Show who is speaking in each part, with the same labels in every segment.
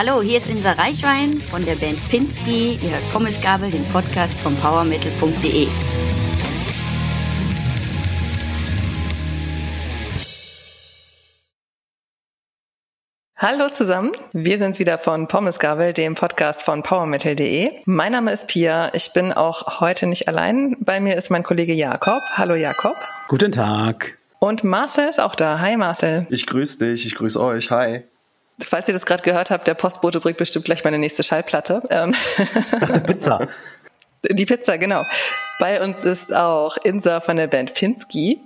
Speaker 1: Hallo, hier ist Insa Reichwein von der Band Pinsky. Ihr hört Pommesgabel, den Podcast von powermetal.de.
Speaker 2: Hallo zusammen, wir sind wieder von Pommesgabel, dem Podcast von powermetal.de. Mein Name ist Pia, ich bin auch heute nicht allein. Bei mir ist mein Kollege Jakob. Hallo Jakob.
Speaker 3: Guten Tag.
Speaker 2: Und Marcel ist auch da. Hi Marcel.
Speaker 4: Ich grüße dich, ich grüße euch. Hi.
Speaker 2: Falls ihr das gerade gehört habt, der Postbote bringt bestimmt gleich meine nächste Schallplatte. Ähm,
Speaker 3: Ach, die Pizza.
Speaker 2: Die Pizza, genau. Bei uns ist auch Insa von der Band Pinsky.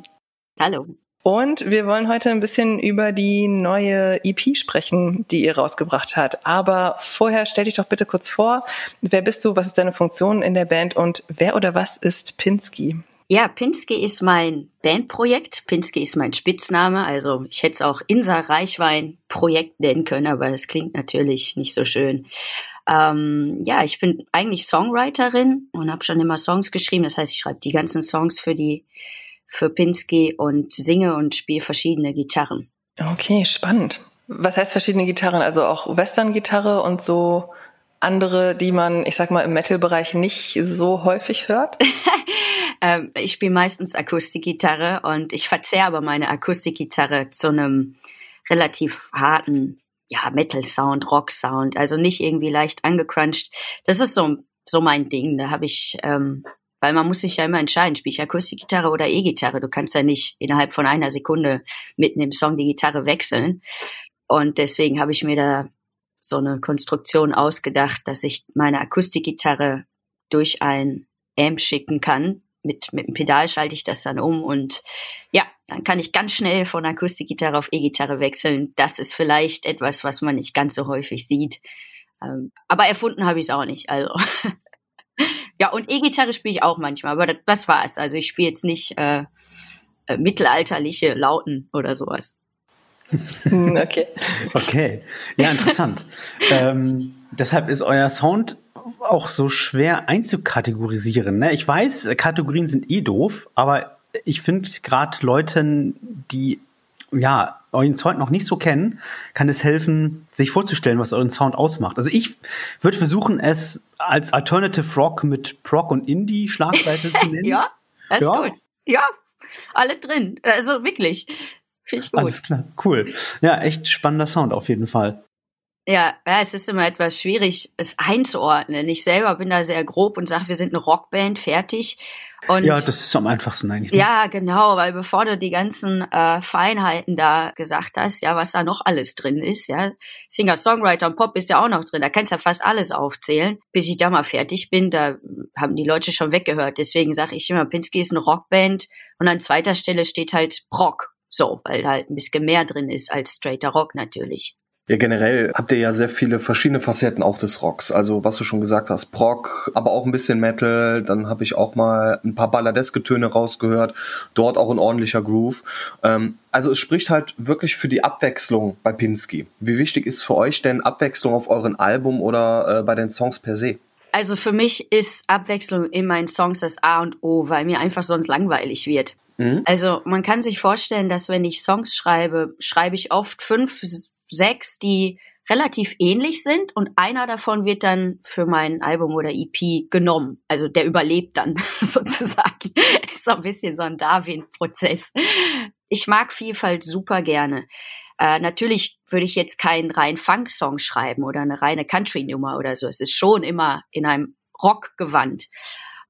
Speaker 1: Hallo.
Speaker 2: Und wir wollen heute ein bisschen über die neue EP sprechen, die ihr rausgebracht habt. Aber vorher stell dich doch bitte kurz vor. Wer bist du? Was ist deine Funktion in der Band? Und wer oder was ist Pinsky?
Speaker 1: Ja, Pinsky ist mein Bandprojekt. Pinsky ist mein Spitzname. Also ich hätte es auch Insa Reichwein Projekt nennen können, aber es klingt natürlich nicht so schön. Ähm, ja, ich bin eigentlich Songwriterin und habe schon immer Songs geschrieben. Das heißt, ich schreibe die ganzen Songs für die für Pinsky und singe und spiele verschiedene Gitarren.
Speaker 2: Okay, spannend. Was heißt verschiedene Gitarren? Also auch Western-Gitarre und so andere, die man, ich sag mal, im Metal-Bereich nicht so häufig hört?
Speaker 1: ähm, ich spiele meistens Akustikgitarre und ich verzehre aber meine Akustikgitarre zu einem relativ harten ja, Metal-Sound, Rock-Sound, also nicht irgendwie leicht angecrunched. Das ist so, so mein Ding. Da habe ich, ähm, weil man muss sich ja immer entscheiden, spiele ich Akustikgitarre oder E-Gitarre. Du kannst ja nicht innerhalb von einer Sekunde mitten im Song die Gitarre wechseln. Und deswegen habe ich mir da so eine Konstruktion ausgedacht, dass ich meine Akustikgitarre durch ein Amp schicken kann. Mit, mit dem Pedal schalte ich das dann um und ja, dann kann ich ganz schnell von Akustikgitarre auf E-Gitarre wechseln. Das ist vielleicht etwas, was man nicht ganz so häufig sieht. Ähm, aber erfunden habe ich es auch nicht. Also ja, und E-Gitarre spiele ich auch manchmal, aber das, das war's. Also ich spiele jetzt nicht äh, äh, mittelalterliche Lauten oder sowas.
Speaker 2: Hm, okay.
Speaker 3: Okay. Ja, interessant. ähm, deshalb ist euer Sound auch so schwer einzukategorisieren. Ne? Ich weiß, Kategorien sind eh doof, aber ich finde gerade Leuten, die ja euren Sound noch nicht so kennen, kann es helfen, sich vorzustellen, was euren Sound ausmacht. Also ich würde versuchen, es als Alternative Rock mit Prog und Indie Schlagseite zu nennen.
Speaker 1: ja, das ist ja. gut. Ja, alle drin. Also wirklich. Finde ich gut.
Speaker 3: Alles klar, cool. Ja, echt spannender Sound auf jeden Fall.
Speaker 1: Ja, ja, es ist immer etwas schwierig, es einzuordnen. Ich selber bin da sehr grob und sage, wir sind eine Rockband, fertig. Und
Speaker 3: ja, das ist am einfachsten eigentlich. Ne?
Speaker 1: Ja, genau, weil bevor du die ganzen äh, Feinheiten da gesagt hast, ja, was da noch alles drin ist, ja, Singer, Songwriter und Pop ist ja auch noch drin, da kannst du ja fast alles aufzählen. Bis ich da mal fertig bin, da haben die Leute schon weggehört. Deswegen sage ich immer, Pinsky ist eine Rockband und an zweiter Stelle steht halt Rock. So, weil halt ein bisschen mehr drin ist als straighter Rock natürlich.
Speaker 4: Ja, generell habt ihr ja sehr viele verschiedene Facetten auch des Rocks. Also was du schon gesagt hast, Prog, aber auch ein bisschen Metal. Dann habe ich auch mal ein paar balladeske Töne rausgehört. Dort auch ein ordentlicher Groove. Ähm, also es spricht halt wirklich für die Abwechslung bei Pinsky. Wie wichtig ist für euch denn Abwechslung auf euren Album oder äh, bei den Songs per se?
Speaker 1: Also für mich ist Abwechslung in meinen Songs das A und O, weil mir einfach sonst langweilig wird. Mhm. Also man kann sich vorstellen, dass wenn ich Songs schreibe, schreibe ich oft fünf, sechs, die relativ ähnlich sind und einer davon wird dann für mein Album oder EP genommen. Also der überlebt dann sozusagen. Ist so ein bisschen so ein Darwin-Prozess. Ich mag Vielfalt super gerne. Äh, natürlich würde ich jetzt keinen reinen Funk-Song schreiben oder eine reine Country-Nummer oder so. Es ist schon immer in einem Rock-Gewand.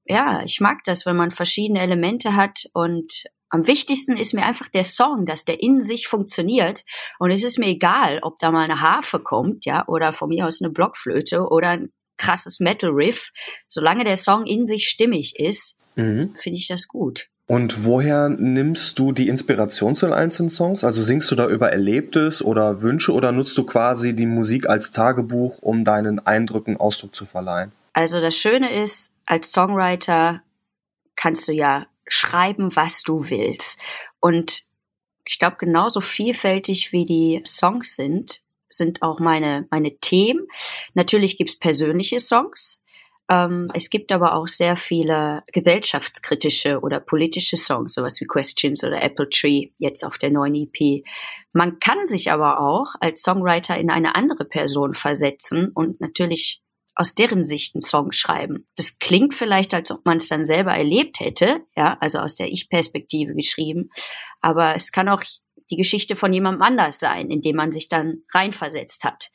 Speaker 1: Ja, ich mag das, wenn man verschiedene Elemente hat und am wichtigsten ist mir einfach der Song, dass der in sich funktioniert. Und es ist mir egal, ob da mal eine Harfe kommt, ja, oder von mir aus eine Blockflöte oder ein krasses Metal Riff. Solange der Song in sich stimmig ist, mhm. finde ich das gut.
Speaker 4: Und woher nimmst du die Inspiration zu den einzelnen Songs? Also singst du da über Erlebtes oder Wünsche oder nutzt du quasi die Musik als Tagebuch, um deinen Eindrücken Ausdruck zu verleihen?
Speaker 1: Also das Schöne ist, als Songwriter kannst du ja schreiben, was du willst. Und ich glaube, genauso vielfältig wie die Songs sind, sind auch meine, meine Themen. Natürlich gibt's persönliche Songs, Ähm, es gibt aber auch sehr viele gesellschaftskritische oder politische Songs, sowas wie Questions oder Apple Tree, jetzt auf der neuen EP. Man kann sich aber auch als Songwriter in eine andere Person versetzen und natürlich aus deren Sicht einen Song schreiben. Das klingt vielleicht, als ob man es dann selber erlebt hätte, ja, also aus der Ich-Perspektive geschrieben, aber es kann auch die Geschichte von jemandem anders sein, in dem man sich dann reinversetzt hat.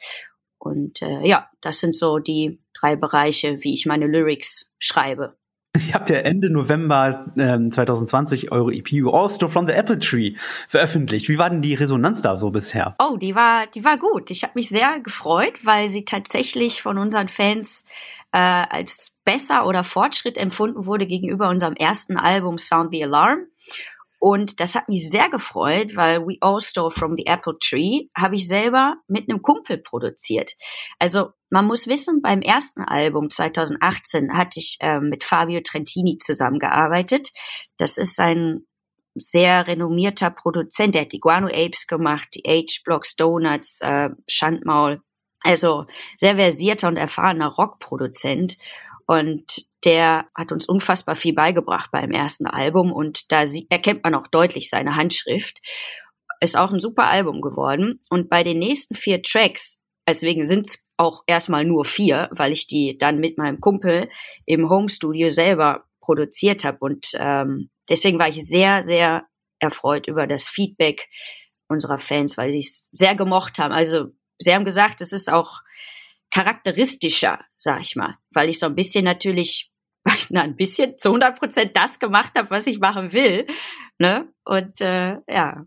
Speaker 1: Und äh, ja, das sind so die drei Bereiche, wie ich meine Lyrics schreibe.
Speaker 3: Ihr habt ja Ende November ähm, 2020 eure EP Also from the Apple Tree veröffentlicht. Wie war denn die Resonanz da so bisher?
Speaker 1: Oh, die war, die war gut. Ich habe mich sehr gefreut, weil sie tatsächlich von unseren Fans äh, als besser oder Fortschritt empfunden wurde gegenüber unserem ersten Album Sound the Alarm. Und das hat mich sehr gefreut, weil We All Stole from the Apple Tree habe ich selber mit einem Kumpel produziert. Also man muss wissen, beim ersten Album 2018 hatte ich äh, mit Fabio Trentini zusammengearbeitet. Das ist ein sehr renommierter Produzent. Der hat die Guano Apes gemacht, die H-Blocks, Donuts, äh, Schandmaul. Also sehr versierter und erfahrener Rockproduzent. Und der hat uns unfassbar viel beigebracht beim ersten Album und da erkennt man auch deutlich seine Handschrift. Ist auch ein super Album geworden. Und bei den nächsten vier Tracks, deswegen sind es auch erstmal nur vier, weil ich die dann mit meinem Kumpel im Home Studio selber produziert habe. Und ähm, deswegen war ich sehr, sehr erfreut über das Feedback unserer Fans, weil sie es sehr gemocht haben. Also sie haben gesagt, es ist auch charakteristischer, sag ich mal, weil ich so ein bisschen natürlich, na, ein bisschen zu 100 Prozent das gemacht habe, was ich machen will, ne? Und äh, ja,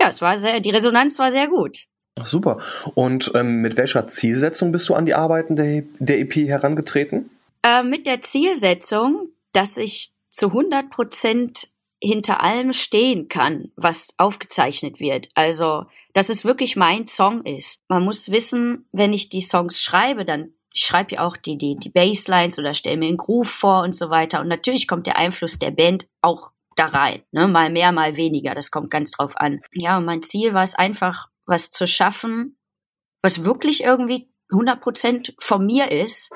Speaker 1: ja, es war sehr, die Resonanz war sehr gut.
Speaker 4: Ach, super. Und ähm, mit welcher Zielsetzung bist du an die Arbeiten der, der EP herangetreten?
Speaker 1: Äh, mit der Zielsetzung, dass ich zu 100 Prozent hinter allem stehen kann, was aufgezeichnet wird. Also, dass es wirklich mein Song ist. Man muss wissen, wenn ich die Songs schreibe, dann ich schreibe ja auch die, die, die Basslines oder stelle mir einen Groove vor und so weiter. Und natürlich kommt der Einfluss der Band auch da rein. Ne? Mal mehr, mal weniger. Das kommt ganz drauf an. Ja, und mein Ziel war es einfach, was zu schaffen, was wirklich irgendwie 100 Prozent von mir ist.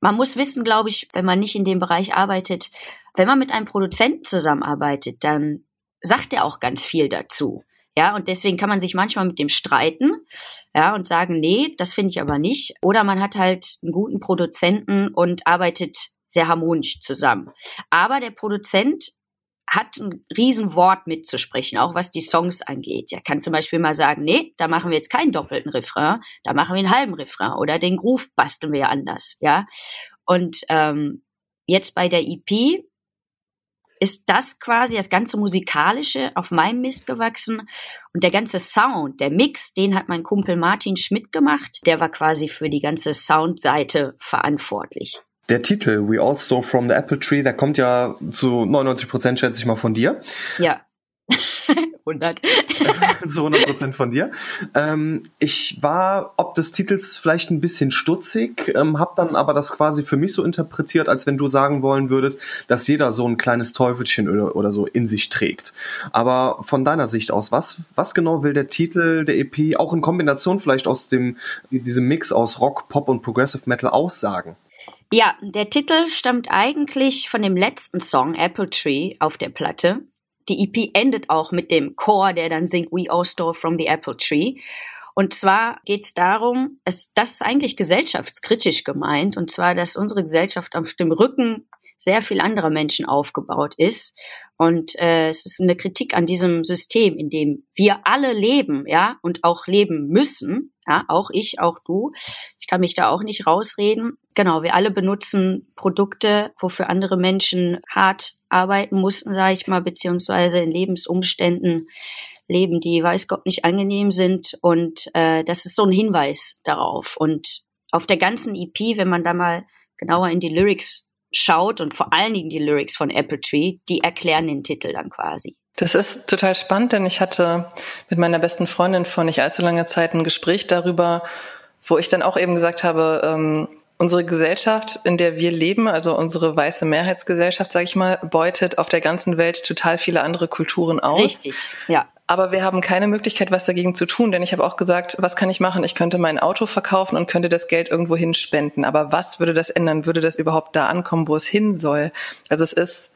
Speaker 1: Man muss wissen, glaube ich, wenn man nicht in dem Bereich arbeitet, wenn man mit einem Produzenten zusammenarbeitet, dann sagt er auch ganz viel dazu. Ja, und deswegen kann man sich manchmal mit dem streiten, ja, und sagen, nee, das finde ich aber nicht. Oder man hat halt einen guten Produzenten und arbeitet sehr harmonisch zusammen. Aber der Produzent hat ein Riesenwort mitzusprechen, auch was die Songs angeht. Er kann zum Beispiel mal sagen, nee, da machen wir jetzt keinen doppelten Refrain, da machen wir einen halben Refrain oder den Groove basteln wir anders, ja. Und ähm, jetzt bei der EP ist das quasi das ganze musikalische auf meinem Mist gewachsen und der ganze Sound, der Mix, den hat mein Kumpel Martin Schmidt gemacht. Der war quasi für die ganze Soundseite verantwortlich.
Speaker 4: Der Titel We All Stole from the Apple Tree, der kommt ja zu 99 Prozent, schätze ich mal, von dir.
Speaker 1: Ja. 100.
Speaker 4: zu 100 Prozent von dir. Ähm, ich war ob des Titels vielleicht ein bisschen stutzig, ähm, habe dann aber das quasi für mich so interpretiert, als wenn du sagen wollen würdest, dass jeder so ein kleines Teufelchen oder, oder so in sich trägt. Aber von deiner Sicht aus, was, was genau will der Titel der EP auch in Kombination vielleicht aus dem, diesem Mix aus Rock, Pop und Progressive Metal aussagen?
Speaker 1: Ja, der Titel stammt eigentlich von dem letzten Song Apple Tree auf der Platte die EP endet auch mit dem Chor, der dann singt We All Stole from the Apple Tree. Und zwar geht es darum, es, das ist eigentlich gesellschaftskritisch gemeint, und zwar, dass unsere Gesellschaft auf dem Rücken sehr viel anderer Menschen aufgebaut ist. Und äh, es ist eine Kritik an diesem System, in dem wir alle leben, ja, und auch leben müssen. Ja, auch ich, auch du. Ich kann mich da auch nicht rausreden. Genau, wir alle benutzen Produkte, wofür andere Menschen hart arbeiten mussten, sage ich mal, beziehungsweise in Lebensumständen leben, die weiß Gott nicht angenehm sind. Und äh, das ist so ein Hinweis darauf. Und auf der ganzen EP, wenn man da mal genauer in die Lyrics schaut und vor allen Dingen die Lyrics von Apple Tree, die erklären den Titel dann quasi.
Speaker 2: Das ist total spannend, denn ich hatte mit meiner besten Freundin vor nicht allzu langer Zeit ein Gespräch darüber, wo ich dann auch eben gesagt habe, ähm, unsere Gesellschaft, in der wir leben, also unsere weiße Mehrheitsgesellschaft, sage ich mal, beutet auf der ganzen Welt total viele andere Kulturen aus.
Speaker 1: Richtig, ja.
Speaker 2: Aber wir haben keine Möglichkeit, was dagegen zu tun, denn ich habe auch gesagt, was kann ich machen? Ich könnte mein Auto verkaufen und könnte das Geld irgendwo hinspenden. Aber was würde das ändern? Würde das überhaupt da ankommen, wo es hin soll? Also es ist,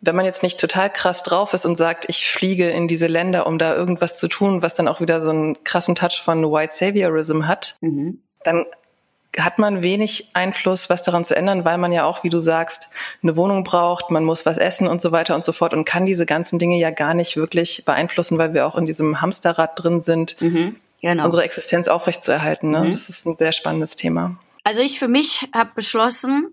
Speaker 2: wenn man jetzt nicht total krass drauf ist und sagt, ich fliege in diese Länder, um da irgendwas zu tun, was dann auch wieder so einen krassen Touch von White Saviorism hat, mhm. dann hat man wenig Einfluss, was daran zu ändern, weil man ja auch, wie du sagst, eine Wohnung braucht, man muss was essen und so weiter und so fort und kann diese ganzen Dinge ja gar nicht wirklich beeinflussen, weil wir auch in diesem Hamsterrad drin sind, mhm, genau. unsere Existenz aufrechtzuerhalten. Ne? Mhm. Das ist ein sehr spannendes Thema.
Speaker 1: Also ich für mich habe beschlossen,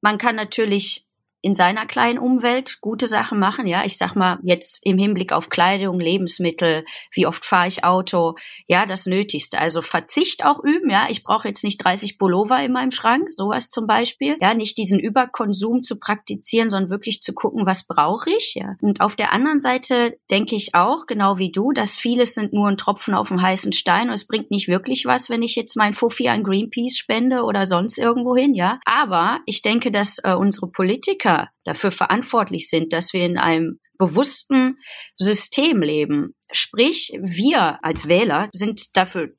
Speaker 1: man kann natürlich in seiner kleinen Umwelt gute Sachen machen. Ja, ich sag mal jetzt im Hinblick auf Kleidung, Lebensmittel, wie oft fahre ich Auto, ja, das Nötigste. Also Verzicht auch üben. Ja, ich brauche jetzt nicht 30 Pullover in meinem Schrank, sowas zum Beispiel. Ja, nicht diesen Überkonsum zu praktizieren, sondern wirklich zu gucken, was brauche ich. Ja, und auf der anderen Seite denke ich auch, genau wie du, dass vieles sind nur ein Tropfen auf dem heißen Stein und es bringt nicht wirklich was, wenn ich jetzt mein Fuffi an Greenpeace spende oder sonst irgendwo hin. Ja, aber ich denke, dass äh, unsere Politiker dafür verantwortlich sind, dass wir in einem bewussten System leben. Sprich, wir als Wähler sind dafür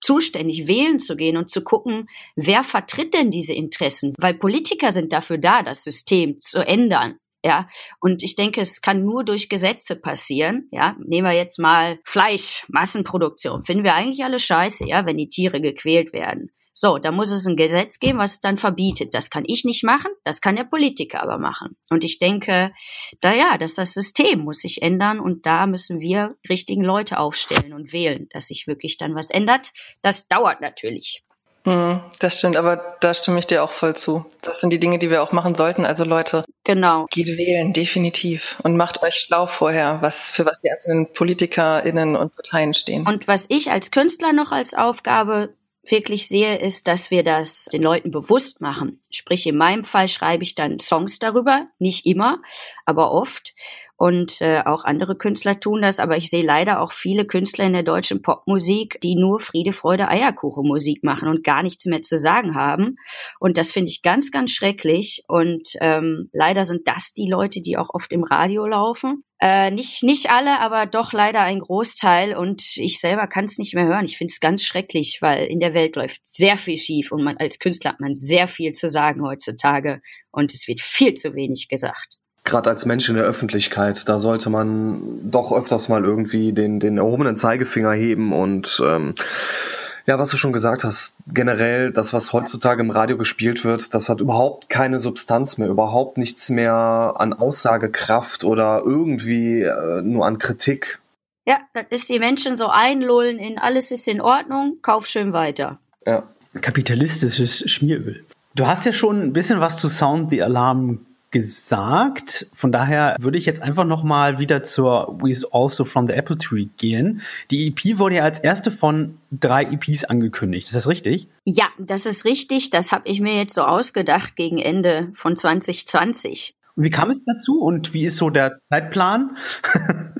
Speaker 1: zuständig, wählen zu gehen und zu gucken, wer vertritt denn diese Interessen? Weil Politiker sind dafür da, das System zu ändern. Ja, und ich denke, es kann nur durch Gesetze passieren. Ja, nehmen wir jetzt mal Fleisch, Massenproduktion. Finden wir eigentlich alle scheiße, ja, wenn die Tiere gequält werden. So, da muss es ein Gesetz geben, was es dann verbietet. Das kann ich nicht machen, das kann der Politiker aber machen. Und ich denke, da ja, dass das System muss sich ändern und da müssen wir richtigen Leute aufstellen und wählen, dass sich wirklich dann was ändert. Das dauert natürlich.
Speaker 2: Hm, das stimmt, aber da stimme ich dir auch voll zu. Das sind die Dinge, die wir auch machen sollten. Also Leute,
Speaker 1: genau.
Speaker 2: geht wählen, definitiv. Und macht euch schlau vorher, was, für was die einzelnen PolitikerInnen und Parteien stehen.
Speaker 1: Und was ich als Künstler noch als Aufgabe wirklich sehe, ist, dass wir das den Leuten bewusst machen. Sprich, in meinem Fall schreibe ich dann Songs darüber, nicht immer, aber oft und äh, auch andere Künstler tun das, aber ich sehe leider auch viele Künstler in der deutschen Popmusik, die nur Friede, Freude, Eierkuchen Musik machen und gar nichts mehr zu sagen haben. Und das finde ich ganz, ganz schrecklich. Und ähm, leider sind das die Leute, die auch oft im Radio laufen. Äh, nicht, nicht alle, aber doch leider ein Großteil. Und ich selber kann es nicht mehr hören. Ich finde es ganz schrecklich, weil in der Welt läuft sehr viel schief und man als Künstler hat man sehr viel zu sagen heutzutage und es wird viel zu wenig gesagt
Speaker 4: gerade als Mensch in der Öffentlichkeit, da sollte man doch öfters mal irgendwie den, den erhobenen Zeigefinger heben und ähm, ja, was du schon gesagt hast, generell das, was heutzutage im Radio gespielt wird, das hat überhaupt keine Substanz mehr, überhaupt nichts mehr an Aussagekraft oder irgendwie äh, nur an Kritik.
Speaker 1: Ja, das ist die Menschen so einlullen in alles ist in Ordnung, kauf schön weiter.
Speaker 3: Ja. Kapitalistisches Schmieröl. Du hast ja schon ein bisschen was zu Sound the Alarm gesagt. Von daher würde ich jetzt einfach noch mal wieder zur We Also from the Apple Tree gehen. Die EP wurde ja als erste von drei EPs angekündigt. Ist das richtig?
Speaker 1: Ja, das ist richtig. Das habe ich mir jetzt so ausgedacht gegen Ende von 2020.
Speaker 3: Und wie kam es dazu und wie ist so der Zeitplan?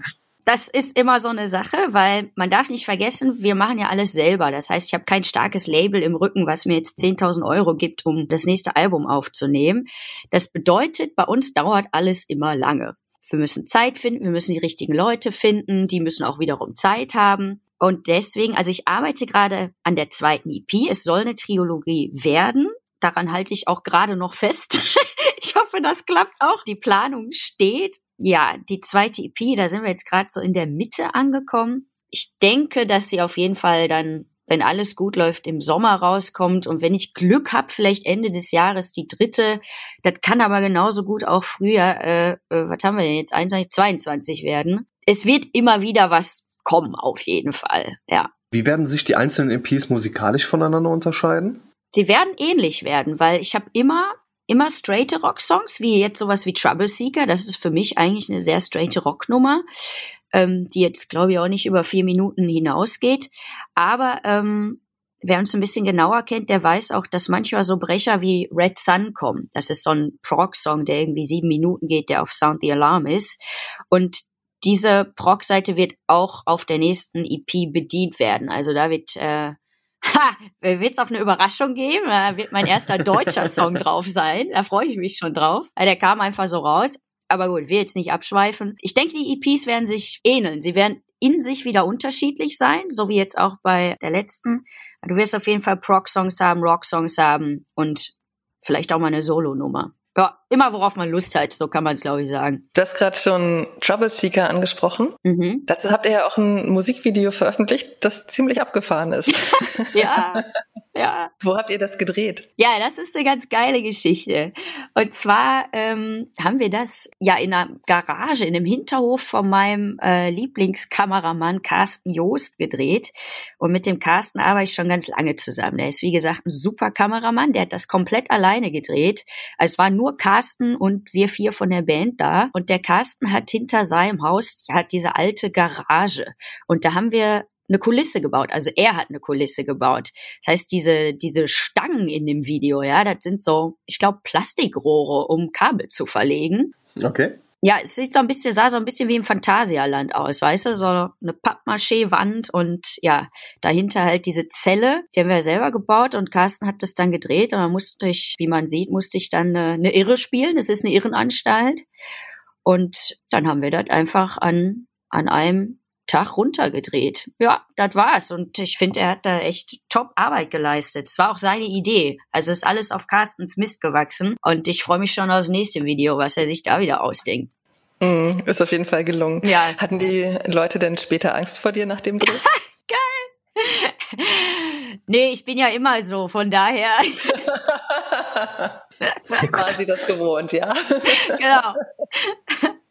Speaker 1: das ist immer so eine Sache, weil man darf nicht vergessen, wir machen ja alles selber. Das heißt, ich habe kein starkes Label im Rücken, was mir jetzt 10.000 Euro gibt, um das nächste Album aufzunehmen. Das bedeutet, bei uns dauert alles immer lange. Wir müssen Zeit finden, wir müssen die richtigen Leute finden, die müssen auch wiederum Zeit haben. Und deswegen, also ich arbeite gerade an der zweiten EP. Es soll eine Trilogie werden. Daran halte ich auch gerade noch fest. ich hoffe, das klappt auch. Die Planung steht ja, die zweite EP, da sind wir jetzt gerade so in der Mitte angekommen. Ich denke, dass sie auf jeden Fall dann, wenn alles gut läuft, im Sommer rauskommt und wenn ich Glück habe, vielleicht Ende des Jahres die dritte. Das kann aber genauso gut auch früher, äh, äh, was haben wir denn jetzt, 21, 22 werden. Es wird immer wieder was kommen, auf jeden Fall, ja.
Speaker 4: Wie werden sich die einzelnen EPs musikalisch voneinander unterscheiden?
Speaker 1: Sie werden ähnlich werden, weil ich habe immer immer straighte Rocksongs, wie jetzt sowas wie Trouble Seeker. Das ist für mich eigentlich eine sehr straighte Rocknummer, ähm, die jetzt, glaube ich, auch nicht über vier Minuten hinausgeht. Aber ähm, wer uns ein bisschen genauer kennt, der weiß auch, dass manchmal so Brecher wie Red Sun kommen. Das ist so ein Prog-Song, der irgendwie sieben Minuten geht, der auf Sound the Alarm ist. Und diese Prog-Seite wird auch auf der nächsten EP bedient werden. Also da wird äh, Ha, wird es auch eine Überraschung geben? Da wird mein erster deutscher Song drauf sein. Da freue ich mich schon drauf. Der kam einfach so raus. Aber gut, wir jetzt nicht abschweifen. Ich denke, die EPs werden sich ähneln. Sie werden in sich wieder unterschiedlich sein, so wie jetzt auch bei der letzten. Du wirst auf jeden Fall Prog-Songs haben, Rock-Songs haben und vielleicht auch mal eine Solo-Nummer. Ja, immer worauf man Lust hat, so kann man es, glaube ich, sagen.
Speaker 2: Du hast gerade schon Trouble Seeker angesprochen. Mhm. Dazu habt ihr ja auch ein Musikvideo veröffentlicht, das ziemlich abgefahren ist.
Speaker 1: ja, ja.
Speaker 2: Wo habt ihr das gedreht?
Speaker 1: Ja, das ist eine ganz geile Geschichte. Und zwar ähm, haben wir das ja in einer Garage, in einem Hinterhof von meinem äh, Lieblingskameramann Carsten Joost gedreht. Und mit dem Carsten arbeite ich schon ganz lange zusammen. Der ist, wie gesagt, ein super Kameramann. Der hat das komplett alleine gedreht. Also es war nur Carsten und wir vier von der Band da. Und der Carsten hat hinter seinem Haus, ja, diese alte Garage. Und da haben wir eine Kulisse gebaut. Also er hat eine Kulisse gebaut. Das heißt, diese, diese Stangen in dem Video, ja, das sind so, ich glaube, Plastikrohre, um Kabel zu verlegen.
Speaker 4: Okay.
Speaker 1: Ja, es sieht so ein bisschen, sah so ein bisschen wie im Phantasialand aus, weißt du, so eine Pappmaché-Wand und ja, dahinter halt diese Zelle, die haben wir selber gebaut und Carsten hat das dann gedreht und dann musste ich, wie man sieht, musste ich dann eine, eine Irre spielen. Das ist eine Irrenanstalt. Und dann haben wir das einfach an, an einem Tag runtergedreht. Ja, das war's. Und ich finde, er hat da echt top Arbeit geleistet. Es war auch seine Idee. Also ist alles auf Carstens Mist gewachsen. Und ich freue mich schon aufs nächste Video, was er sich da wieder ausdenkt.
Speaker 2: Mm, ist auf jeden Fall gelungen.
Speaker 1: Ja.
Speaker 2: Hatten die Leute denn später Angst vor dir nach dem Dreh?
Speaker 1: Geil! nee, ich bin ja immer so, von daher.
Speaker 2: War sie das gewohnt, ja?
Speaker 1: genau.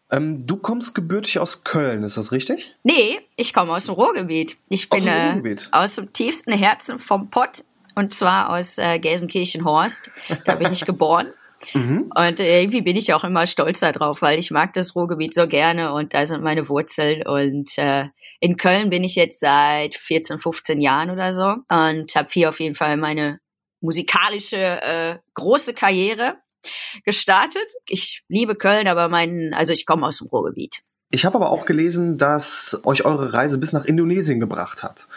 Speaker 4: Ähm, du kommst gebürtig aus Köln, ist das richtig?
Speaker 1: Nee, ich komme aus dem Ruhrgebiet. Ich bin aus dem, äh, Ruhrgebiet. Äh, aus dem tiefsten Herzen vom Pott und zwar aus äh, Gelsenkirchen-Horst. Da bin ich geboren. Mhm. Und äh, irgendwie bin ich auch immer stolz darauf, weil ich mag das Ruhrgebiet so gerne und da sind meine Wurzeln. Und äh, in Köln bin ich jetzt seit 14, 15 Jahren oder so und habe hier auf jeden Fall meine musikalische äh, große Karriere gestartet. Ich liebe Köln, aber mein, also ich komme aus dem Ruhrgebiet.
Speaker 4: Ich habe aber auch gelesen, dass euch eure Reise bis nach Indonesien gebracht hat.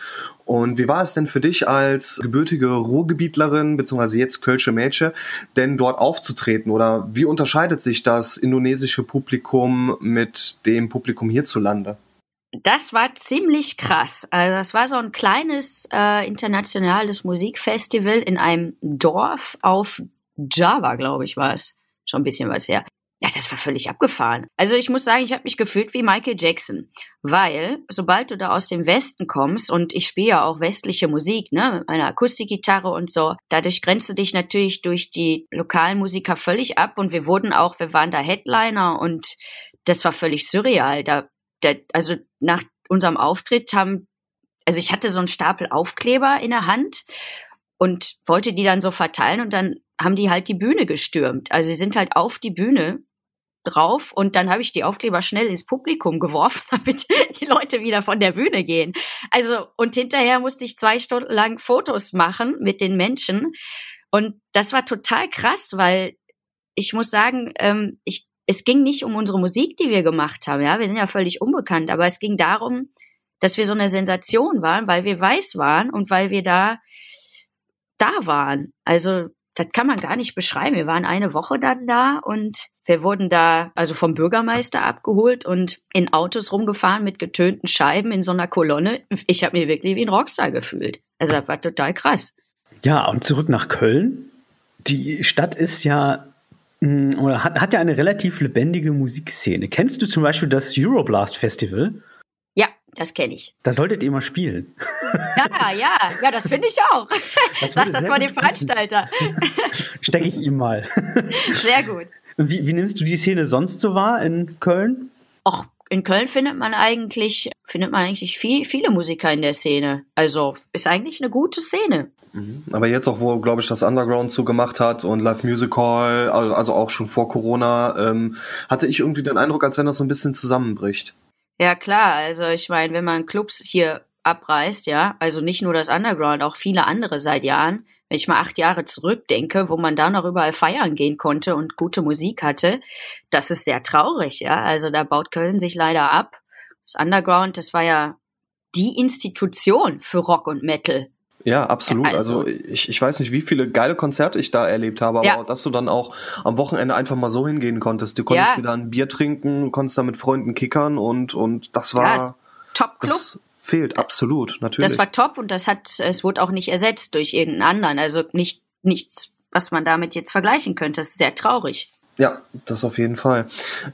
Speaker 4: Und wie war es denn für dich als gebürtige Ruhrgebietlerin, beziehungsweise jetzt Kölsche Mädche, denn dort aufzutreten? Oder wie unterscheidet sich das indonesische Publikum mit dem Publikum hierzulande?
Speaker 1: Das war ziemlich krass. Also das war so ein kleines äh, internationales Musikfestival in einem Dorf auf Java, glaube ich, war es. Schon ein bisschen was her. Ja, das war völlig abgefahren. Also ich muss sagen, ich habe mich gefühlt wie Michael Jackson, weil sobald du da aus dem Westen kommst und ich spiele ja auch westliche Musik, ne, mit meiner Akustikgitarre und so, dadurch grenzt du dich natürlich durch die lokalen Musiker völlig ab und wir wurden auch, wir waren da Headliner und das war völlig surreal. Da, da also nach unserem Auftritt haben, also ich hatte so einen Stapel Aufkleber in der Hand und wollte die dann so verteilen und dann haben die halt die Bühne gestürmt. Also sie sind halt auf die Bühne drauf und dann habe ich die Aufkleber schnell ins Publikum geworfen, damit die Leute wieder von der Bühne gehen. Also und hinterher musste ich zwei Stunden lang Fotos machen mit den Menschen und das war total krass, weil ich muss sagen, ähm, ich, es ging nicht um unsere Musik, die wir gemacht haben. Ja, wir sind ja völlig unbekannt, aber es ging darum, dass wir so eine Sensation waren, weil wir weiß waren und weil wir da da waren. Also das kann man gar nicht beschreiben. Wir waren eine Woche dann da und wir wurden da also vom Bürgermeister abgeholt und in Autos rumgefahren mit getönten Scheiben in so einer Kolonne. Ich habe mich wirklich wie ein Rockstar gefühlt. Also das war total krass.
Speaker 3: Ja, und zurück nach Köln. Die Stadt ist ja mm, oder hat, hat ja eine relativ lebendige Musikszene. Kennst du zum Beispiel das Euroblast Festival?
Speaker 1: Das kenne ich.
Speaker 3: Da solltet ihr mal spielen.
Speaker 1: Ja, ja, ja, das finde ich auch. Das Sag das mal dem Veranstalter.
Speaker 3: Stecke ich ihm mal.
Speaker 1: Sehr gut.
Speaker 3: Wie, wie nimmst du die Szene sonst so wahr in Köln?
Speaker 1: Och, in Köln findet man eigentlich, findet man eigentlich viel, viele Musiker in der Szene. Also ist eigentlich eine gute Szene.
Speaker 4: Mhm. Aber jetzt auch, wo, glaube ich, das Underground zugemacht hat und Live Music Hall, also auch schon vor Corona, ähm, hatte ich irgendwie den Eindruck, als wenn das so ein bisschen zusammenbricht.
Speaker 1: Ja, klar. Also ich meine, wenn man Clubs hier abreißt, ja, also nicht nur das Underground, auch viele andere seit Jahren, wenn ich mal acht Jahre zurückdenke, wo man da noch überall feiern gehen konnte und gute Musik hatte, das ist sehr traurig, ja. Also da baut Köln sich leider ab. Das Underground, das war ja die Institution für Rock und Metal.
Speaker 4: Ja, absolut. Also, also ich, ich weiß nicht, wie viele geile Konzerte ich da erlebt habe, aber ja. dass du dann auch am Wochenende einfach mal so hingehen konntest. Du konntest ja. dir da ein Bier trinken, du konntest da mit Freunden kickern und, und das war.
Speaker 1: Ja, Top-Club.
Speaker 4: Das fehlt, absolut, natürlich.
Speaker 1: Das war top und das hat, es wurde auch nicht ersetzt durch irgendeinen anderen. Also nicht, nichts, was man damit jetzt vergleichen könnte. Das ist sehr traurig.
Speaker 4: Ja, das auf jeden Fall.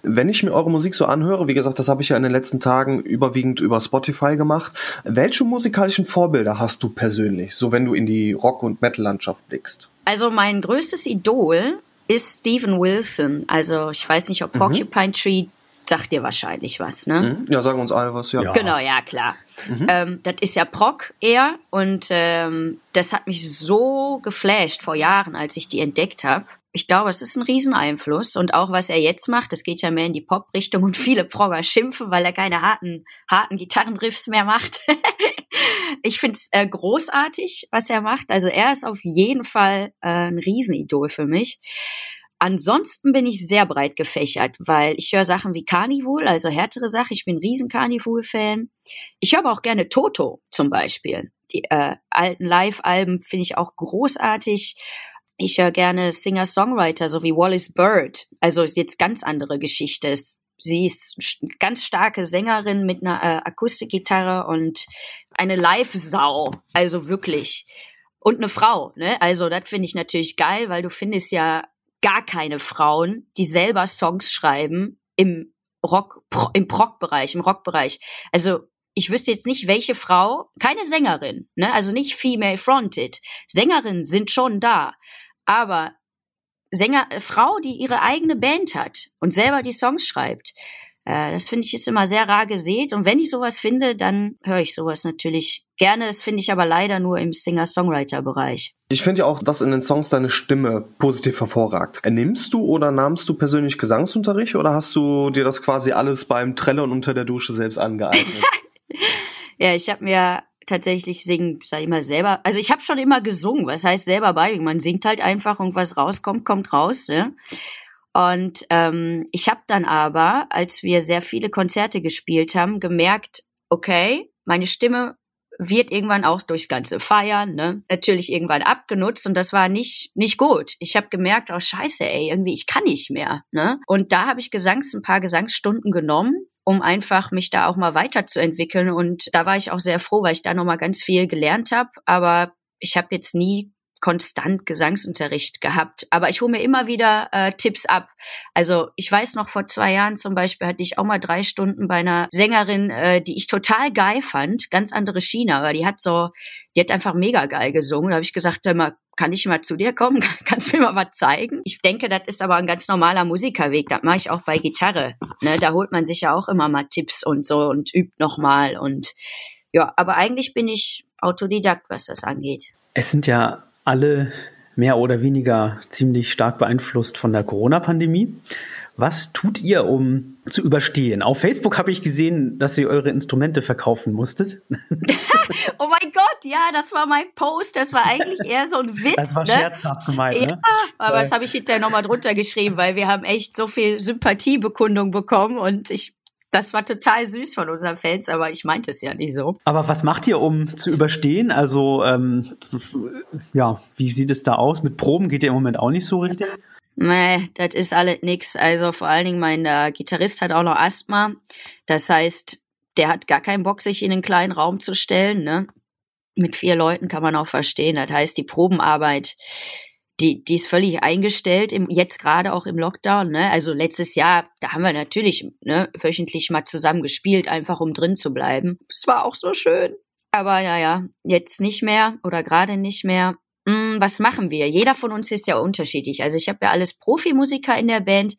Speaker 4: Wenn ich mir eure Musik so anhöre, wie gesagt, das habe ich ja in den letzten Tagen überwiegend über Spotify gemacht. Welche musikalischen Vorbilder hast du persönlich, so wenn du in die Rock- und Metal-Landschaft blickst?
Speaker 1: Also mein größtes Idol ist Steven Wilson. Also ich weiß nicht, ob
Speaker 4: Mhm.
Speaker 1: Porcupine Tree sagt dir wahrscheinlich was, ne?
Speaker 4: Hm? Ja, sagen uns alle was, ja.
Speaker 3: Ja.
Speaker 1: Genau, ja, klar.
Speaker 4: Mhm.
Speaker 1: Ähm, das ist ja Proc eher und ähm, das hat mich so geflasht vor Jahren, als ich die entdeckt habe. Ich glaube, es ist ein Rieseneinfluss und auch was er jetzt macht, das geht ja mehr in die Pop-Richtung und viele Progger schimpfen, weil er keine harten, harten Gitarrenriffs mehr macht. ich finde es äh, großartig, was er macht. Also er ist auf jeden Fall äh, ein Riesenidol für mich. Ansonsten bin ich sehr breit gefächert, weil ich höre Sachen wie Carnival, also härtere Sachen. Ich bin ein riesen Carnival-Fan. Ich höre aber auch gerne Toto zum Beispiel. Die äh, alten Live-Alben finde ich auch großartig. Ich höre gerne Singer-Songwriter, so wie Wallace Bird. Also ist jetzt ganz andere Geschichte. Es- Sie ist ganz starke Sängerin mit einer äh, Akustikgitarre und eine Live-Sau. Also wirklich. Und eine Frau, ne? Also das finde ich natürlich geil, weil du findest ja gar keine Frauen, die selber Songs schreiben im Rock, Pro, im Proc-Bereich, im Rockbereich. Also ich wüsste jetzt nicht, welche Frau, keine Sängerin, ne? Also nicht female fronted. Sängerinnen sind schon da, aber Sänger, äh, Frau, die ihre eigene Band hat und selber die Songs schreibt. Äh, das finde ich ist immer sehr rar gesät. Und wenn ich sowas finde, dann höre ich sowas natürlich gerne. Das finde ich aber leider nur im Singer-Songwriter-Bereich.
Speaker 4: Ich finde ja auch, dass in den Songs deine Stimme positiv hervorragt. Nimmst du oder nahmst du persönlich Gesangsunterricht oder hast du dir das quasi alles beim Trellern unter der Dusche selbst angeeignet?
Speaker 1: Ja, ich habe mir tatsächlich singen, sag ich mal, selber, also ich habe schon immer gesungen, was heißt selber beibringen? Man singt halt einfach und was rauskommt, kommt raus. Ne? Und ähm, ich habe dann aber, als wir sehr viele Konzerte gespielt haben, gemerkt, okay, meine Stimme wird irgendwann auch durchs ganze Feiern, ne, natürlich irgendwann abgenutzt und das war nicht nicht gut. Ich habe gemerkt, oh Scheiße, ey, irgendwie ich kann nicht mehr, ne? Und da habe ich Gesangs ein paar Gesangsstunden genommen, um einfach mich da auch mal weiterzuentwickeln und da war ich auch sehr froh, weil ich da noch mal ganz viel gelernt habe, aber ich habe jetzt nie konstant Gesangsunterricht gehabt, aber ich hole mir immer wieder äh, Tipps ab. Also ich weiß noch, vor zwei Jahren zum Beispiel hatte ich auch mal drei Stunden bei einer Sängerin, äh, die ich total geil fand, ganz andere China, weil die hat so, die hat einfach mega geil gesungen. Da habe ich gesagt, hör mal, kann ich mal zu dir kommen? Kannst du mir mal was zeigen? Ich denke, das ist aber ein ganz normaler Musikerweg. Das mache ich auch bei Gitarre. Ne? Da holt man sich ja auch immer mal Tipps und so und übt nochmal. Und ja, aber eigentlich bin ich Autodidakt, was das angeht.
Speaker 3: Es sind ja alle mehr oder weniger ziemlich stark beeinflusst von der Corona-Pandemie. Was tut ihr, um zu überstehen? Auf Facebook habe ich gesehen, dass ihr eure Instrumente verkaufen musstet.
Speaker 1: Oh mein Gott, ja, das war mein Post. Das war eigentlich eher so ein Witz.
Speaker 3: Das war
Speaker 1: ne?
Speaker 3: scherzhaft gemeint,
Speaker 1: Ja,
Speaker 3: ne?
Speaker 1: aber das habe ich hinterher nochmal drunter geschrieben, weil wir haben echt so viel Sympathiebekundung bekommen und ich, das war total süß von unseren Fans, aber ich meinte es ja nicht so.
Speaker 3: Aber was macht ihr, um zu überstehen? Also, ähm, ja, wie sieht es da aus? Mit Proben geht ihr im Moment auch nicht so richtig?
Speaker 1: Nee, das ist alles nix. Also vor allen Dingen mein äh, Gitarrist hat auch noch Asthma. Das heißt, der hat gar keinen Bock, sich in einen kleinen Raum zu stellen. Ne? Mit vier Leuten kann man auch verstehen. Das heißt, die Probenarbeit, die, die ist völlig eingestellt, im, jetzt gerade auch im Lockdown. Ne? Also letztes Jahr, da haben wir natürlich ne, wöchentlich mal zusammen gespielt, einfach um drin zu bleiben. Es war auch so schön. Aber naja, jetzt nicht mehr oder gerade nicht mehr. Hm, was machen wir? Jeder von uns ist ja unterschiedlich. Also ich habe ja alles Profimusiker in der Band.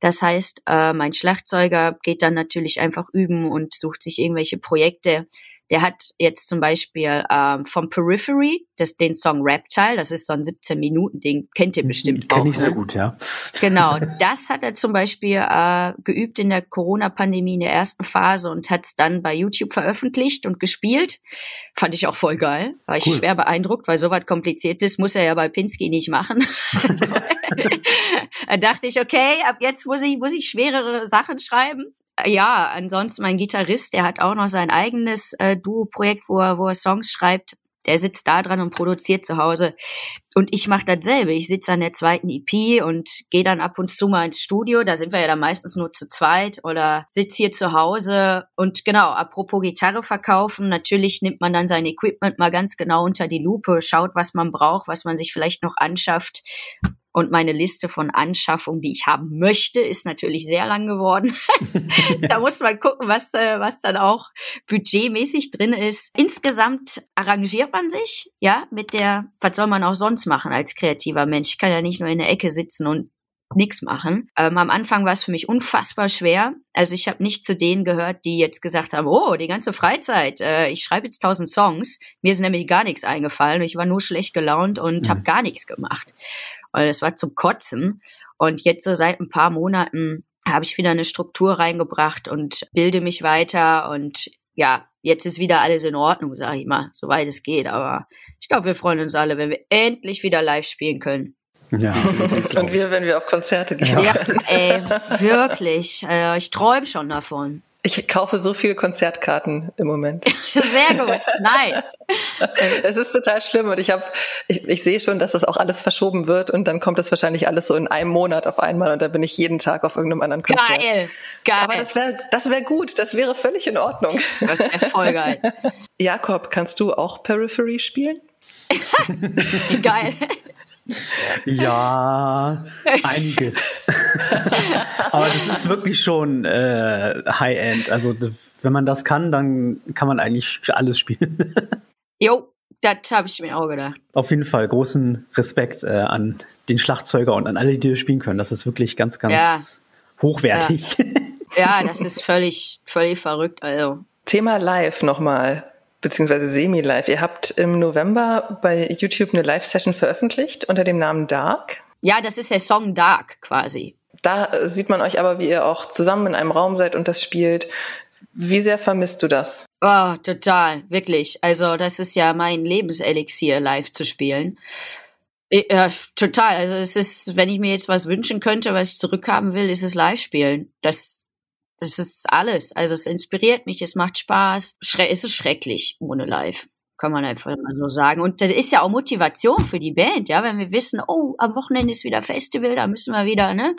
Speaker 1: Das heißt, äh, mein Schlagzeuger geht dann natürlich einfach üben und sucht sich irgendwelche Projekte. Der hat jetzt zum Beispiel ähm, vom Periphery, das, den Song Reptile, das ist so ein 17-Minuten-Ding, kennt ihr bestimmt auch.
Speaker 3: Kenne ich sehr
Speaker 1: ne?
Speaker 3: gut, ja.
Speaker 1: Genau, das hat er zum Beispiel äh, geübt in der Corona-Pandemie in der ersten Phase und hat es dann bei YouTube veröffentlicht und gespielt. Fand ich auch voll geil. War ich
Speaker 3: Cool.
Speaker 1: schwer beeindruckt, weil so was Kompliziertes muss er ja bei Pinsky nicht machen. Also, da dachte ich, okay, ab jetzt muss ich, muss ich schwerere Sachen schreiben. Äh, Ja, ansonsten mein Gitarrist, der hat auch noch sein eigenes äh, Duo-Projekt, wo er, wo er Songs schreibt. Der sitzt da dran und produziert zu Hause. Und ich mache dasselbe. Ich sitze an der zweiten EP und gehe dann ab und zu mal ins Studio. Da sind wir ja dann meistens nur zu zweit oder sitze hier zu Hause. Und genau, apropos Gitarre verkaufen, natürlich nimmt man dann sein Equipment mal ganz genau unter die Lupe, schaut, was man braucht, was man sich vielleicht noch anschafft und meine Liste von Anschaffungen, die ich haben möchte, ist natürlich sehr lang geworden. da muss man gucken, was, äh, was dann auch budgetmäßig drin ist. Insgesamt arrangiert man sich, ja, mit der, was soll man auch sonst machen als kreativer Mensch? Ich kann ja nicht nur in der Ecke sitzen und nichts machen. Ähm, am Anfang war es für mich unfassbar schwer. Also ich habe nicht zu denen gehört, die jetzt gesagt haben, oh, die ganze Freizeit, äh, ich schreibe jetzt tausend Songs. Mir ist nämlich gar nichts eingefallen. Ich war nur schlecht gelaunt und mhm. habe gar nichts gemacht weil das war zum Kotzen. Und jetzt so seit ein paar Monaten habe ich wieder eine Struktur reingebracht und bilde mich weiter und ja, jetzt ist wieder alles in Ordnung, sage ich mal, soweit es geht. Aber ich glaube, wir freuen uns alle, wenn wir endlich wieder live spielen können.
Speaker 2: Ja, und wir, wenn wir auf Konzerte gehen.
Speaker 1: Ja, ey, wirklich. Also ich träume schon davon.
Speaker 2: Ich kaufe so viele Konzertkarten im Moment.
Speaker 1: Sehr gut, nice.
Speaker 2: es ist total schlimm und ich habe, ich, ich sehe schon, dass das auch alles verschoben wird und dann kommt das wahrscheinlich alles so in einem Monat auf einmal und dann bin ich jeden Tag auf irgendeinem anderen Konzert.
Speaker 1: Geil, geil.
Speaker 2: Aber das wäre, das wäre gut, das wäre völlig in Ordnung.
Speaker 1: Das wäre voll geil.
Speaker 2: Jakob, kannst du auch Periphery spielen?
Speaker 1: geil.
Speaker 3: Ja, einiges. Aber das ist wirklich schon äh, High-End. Also wenn man das kann, dann kann man eigentlich alles spielen.
Speaker 1: jo, das habe ich mir auch gedacht.
Speaker 3: Auf jeden Fall großen Respekt äh, an den Schlagzeuger und an alle, die das spielen können. Das ist wirklich ganz, ganz ja. hochwertig.
Speaker 1: Ja. ja, das ist völlig, völlig verrückt. Also.
Speaker 2: Thema Live nochmal beziehungsweise semi-live. Ihr habt im November bei YouTube eine Live-Session veröffentlicht unter dem Namen Dark.
Speaker 1: Ja, das ist der Song Dark quasi.
Speaker 2: Da sieht man euch aber, wie ihr auch zusammen in einem Raum seid und das spielt. Wie sehr vermisst du das?
Speaker 1: Oh, total, wirklich. Also das ist ja mein Lebenselixier, live zu spielen. Ja, total. Also es ist, wenn ich mir jetzt was wünschen könnte, was ich zurückhaben will, ist es live spielen. Das das ist alles. Also es inspiriert mich, es macht Spaß. Schre es ist schrecklich ohne Live. Kann man einfach mal so sagen. Und das ist ja auch Motivation für die Band, ja, wenn wir wissen, oh, am Wochenende ist wieder Festival, da müssen wir wieder, ne?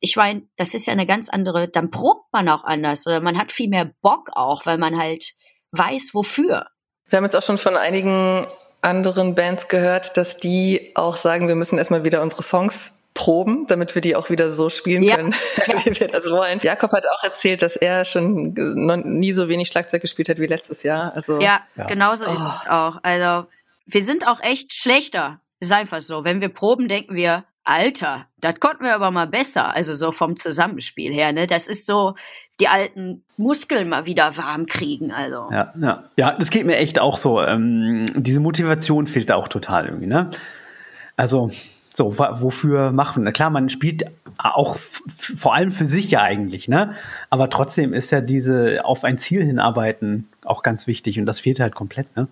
Speaker 1: Ich meine, das ist ja eine ganz andere, dann probt man auch anders oder man hat viel mehr Bock auch, weil man halt weiß, wofür.
Speaker 2: Wir haben jetzt auch schon von einigen anderen Bands gehört, dass die auch sagen, wir müssen erstmal wieder unsere Songs proben, damit wir die auch wieder so spielen ja. können, wie wir das wollen. Jakob hat auch erzählt, dass er schon noch nie so wenig Schlagzeug gespielt hat wie letztes Jahr. Also
Speaker 1: ja, ja. genauso oh. ist es auch. Also wir sind auch echt schlechter. Ist einfach so. Wenn wir proben, denken wir, Alter, das konnten wir aber mal besser. Also so vom Zusammenspiel her. Ne, das ist so die alten Muskeln mal wieder warm kriegen. Also
Speaker 3: ja, ja, ja, das geht mir echt auch so. Ähm, diese Motivation fehlt da auch total irgendwie. Ne? Also so, wofür machen? Na klar, man spielt auch vor allem für sich ja eigentlich, ne? Aber trotzdem ist ja diese auf ein Ziel hinarbeiten auch ganz wichtig und das fehlt halt komplett, ne?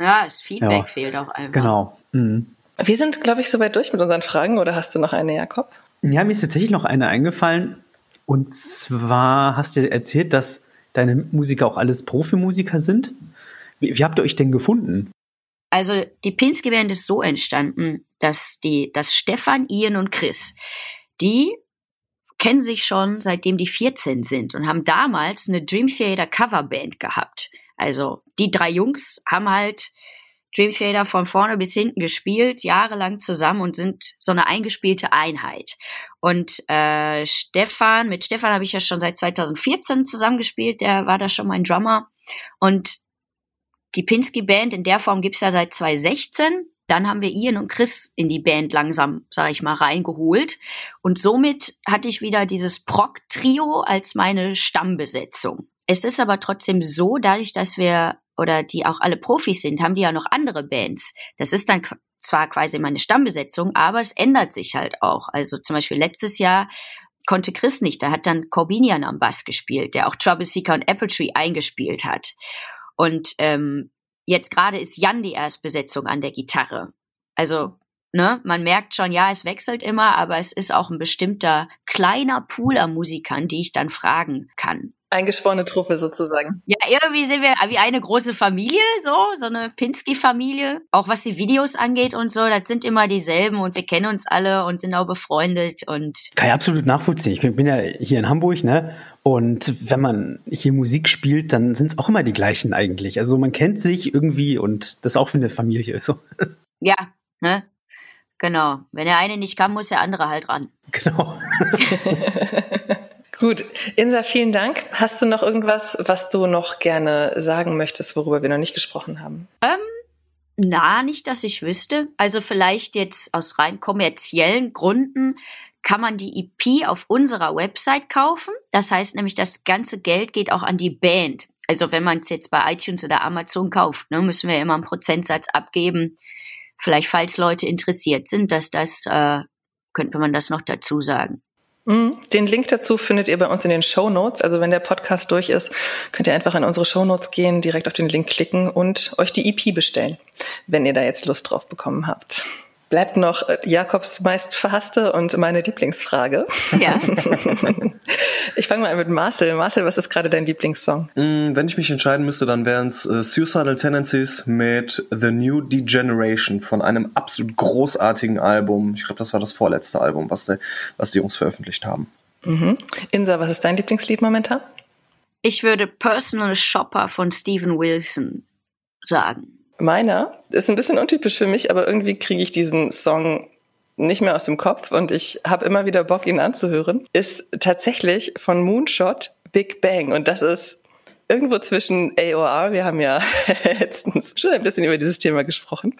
Speaker 1: Ja, das Feedback ja. fehlt auch einfach.
Speaker 3: Genau. Mhm.
Speaker 2: Wir sind, glaube ich, soweit durch mit unseren Fragen oder hast du noch eine, Jakob?
Speaker 3: Ja, mir ist tatsächlich noch eine eingefallen. Und zwar hast du erzählt, dass deine Musiker auch alles Profimusiker sind. Wie, wie habt ihr euch denn gefunden?
Speaker 1: Also die Pinsky Band ist so entstanden, dass die, dass Stefan, Ian und Chris, die kennen sich schon seitdem die 14 sind und haben damals eine Dream Theater Coverband gehabt. Also die drei Jungs haben halt Dream Theater von vorne bis hinten gespielt, jahrelang zusammen und sind so eine eingespielte Einheit. Und äh, Stefan, mit Stefan habe ich ja schon seit 2014 zusammengespielt, der war da schon mein Drummer. Und die Pinsky Band in der Form gibt's ja seit 2016. Dann haben wir Ian und Chris in die Band langsam, sag ich mal, reingeholt. Und somit hatte ich wieder dieses Proc-Trio als meine Stammbesetzung. Es ist aber trotzdem so, dadurch, dass wir oder die auch alle Profis sind, haben die ja noch andere Bands. Das ist dann zwar quasi meine Stammbesetzung, aber es ändert sich halt auch. Also zum Beispiel letztes Jahr konnte Chris nicht, da hat dann Corbinian am Bass gespielt, der auch Trouble Seeker und Apple Tree eingespielt hat. Und ähm, jetzt gerade ist Jan die Erstbesetzung an der Gitarre. Also, ne, man merkt schon, ja, es wechselt immer, aber es ist auch ein bestimmter kleiner Pool an Musikern, die ich dann fragen kann.
Speaker 2: Eingeschworene Truppe sozusagen.
Speaker 1: Ja, irgendwie sind wir wie eine große Familie, so, so eine Pinsky-Familie. Auch was die Videos angeht und so, das sind immer dieselben und wir kennen uns alle und sind auch befreundet und.
Speaker 3: Kann ich absolut nachvollziehen. Ich bin, bin ja hier in Hamburg, ne? Und wenn man hier Musik spielt, dann sind es auch immer die gleichen eigentlich. Also man kennt sich irgendwie und das auch wie eine Familie. So.
Speaker 1: Ja, ne? Genau. Wenn der eine nicht kann, muss der andere halt ran.
Speaker 3: Genau.
Speaker 2: Gut, Insa, vielen Dank. Hast du noch irgendwas, was du noch gerne sagen möchtest, worüber wir noch nicht gesprochen haben?
Speaker 1: Ähm, na, nicht, dass ich wüsste. Also vielleicht jetzt aus rein kommerziellen Gründen kann man die EP auf unserer Website kaufen. Das heißt nämlich, das ganze Geld geht auch an die Band. Also wenn man es jetzt bei iTunes oder Amazon kauft, ne, müssen wir immer einen Prozentsatz abgeben. Vielleicht, falls Leute interessiert sind, dass das, äh, könnte man das noch dazu sagen.
Speaker 2: Mhm. Den Link dazu findet ihr bei uns in den Show Notes. Also wenn der Podcast durch ist, könnt ihr einfach in unsere Show Notes gehen, direkt auf den Link klicken und euch die EP bestellen, wenn ihr da jetzt Lust drauf bekommen habt bleibt noch äh, Jakobs meist verhasste und meine Lieblingsfrage.
Speaker 1: Ja.
Speaker 2: ich fange mal an mit Marcel. Marcel, was ist gerade dein Lieblingssong?
Speaker 4: Mm, wenn ich mich entscheiden müsste, dann wären es äh, Suicidal Tendencies mit The New Degeneration von einem absolut großartigen Album. Ich glaube, das war das vorletzte Album, was, die, was die Jungs veröffentlicht haben.
Speaker 2: Mhm. Insa, was ist dein Lieblingslied momentan?
Speaker 1: Ich würde Personal Shopper von Steven Wilson sagen.
Speaker 2: Meiner ist ein bisschen untypisch für mich, aber irgendwie kriege ich diesen Song nicht mehr aus dem Kopf und ich habe immer wieder Bock, ihn anzuhören, ist tatsächlich von Moonshot Big Bang. Und das ist irgendwo zwischen AOR, wir haben ja letztens schon ein bisschen über dieses Thema gesprochen,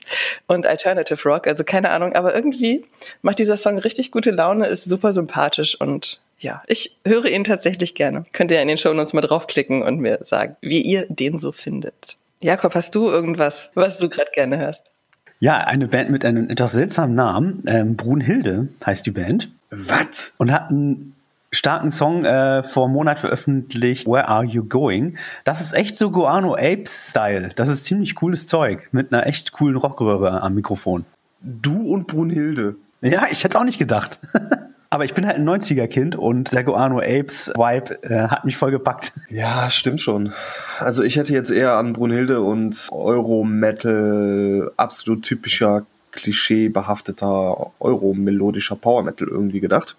Speaker 2: und Alternative Rock, also keine Ahnung, aber irgendwie macht dieser Song richtig gute Laune, ist super sympathisch und ja, ich höre ihn tatsächlich gerne. Könnt ihr in den Show Notes mal draufklicken und mir sagen, wie ihr den so findet. Jakob, hast du irgendwas, was du gerade gerne hörst?
Speaker 3: Ja, eine Band mit einem etwas seltsamen Namen. Ähm, Brunhilde heißt die Band.
Speaker 4: Was?
Speaker 3: Und hat einen starken Song äh, vor einem Monat veröffentlicht, Where Are You Going? Das ist echt so Guano Apes-Style. Das ist ziemlich cooles Zeug mit einer echt coolen Rockröhre am Mikrofon.
Speaker 4: Du und Brunhilde.
Speaker 3: Ja, ich hätte es auch nicht gedacht. Aber ich bin halt ein 90er-Kind und der Guano Apes Vibe äh, hat mich voll gepackt.
Speaker 4: Ja, stimmt schon. Also ich hätte jetzt eher an Brunhilde und Euro-Metal, absolut typischer, klischeebehafteter Euro-melodischer Power-Metal irgendwie gedacht.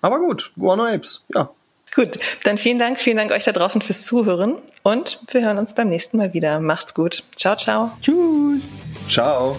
Speaker 4: Aber gut, Guano Apes, ja.
Speaker 2: Gut, dann vielen Dank, vielen Dank euch da draußen fürs Zuhören und wir hören uns beim nächsten Mal wieder. Macht's gut. Ciao, ciao.
Speaker 3: Tschüss.
Speaker 4: Ciao.